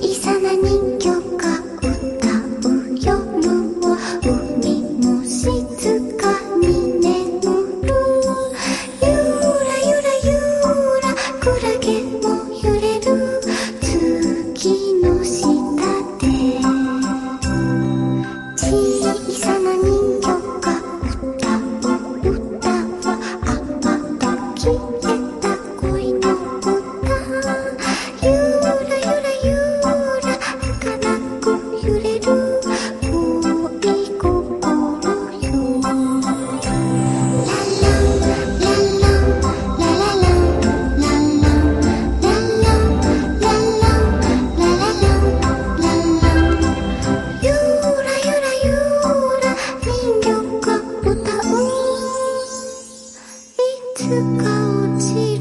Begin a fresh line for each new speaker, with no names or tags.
小さな人魚が歌う夜を海も静かに眠るゆらゆらゆらクラゲも揺れる月の下で小さな人魚が歌う歌は雨と的高级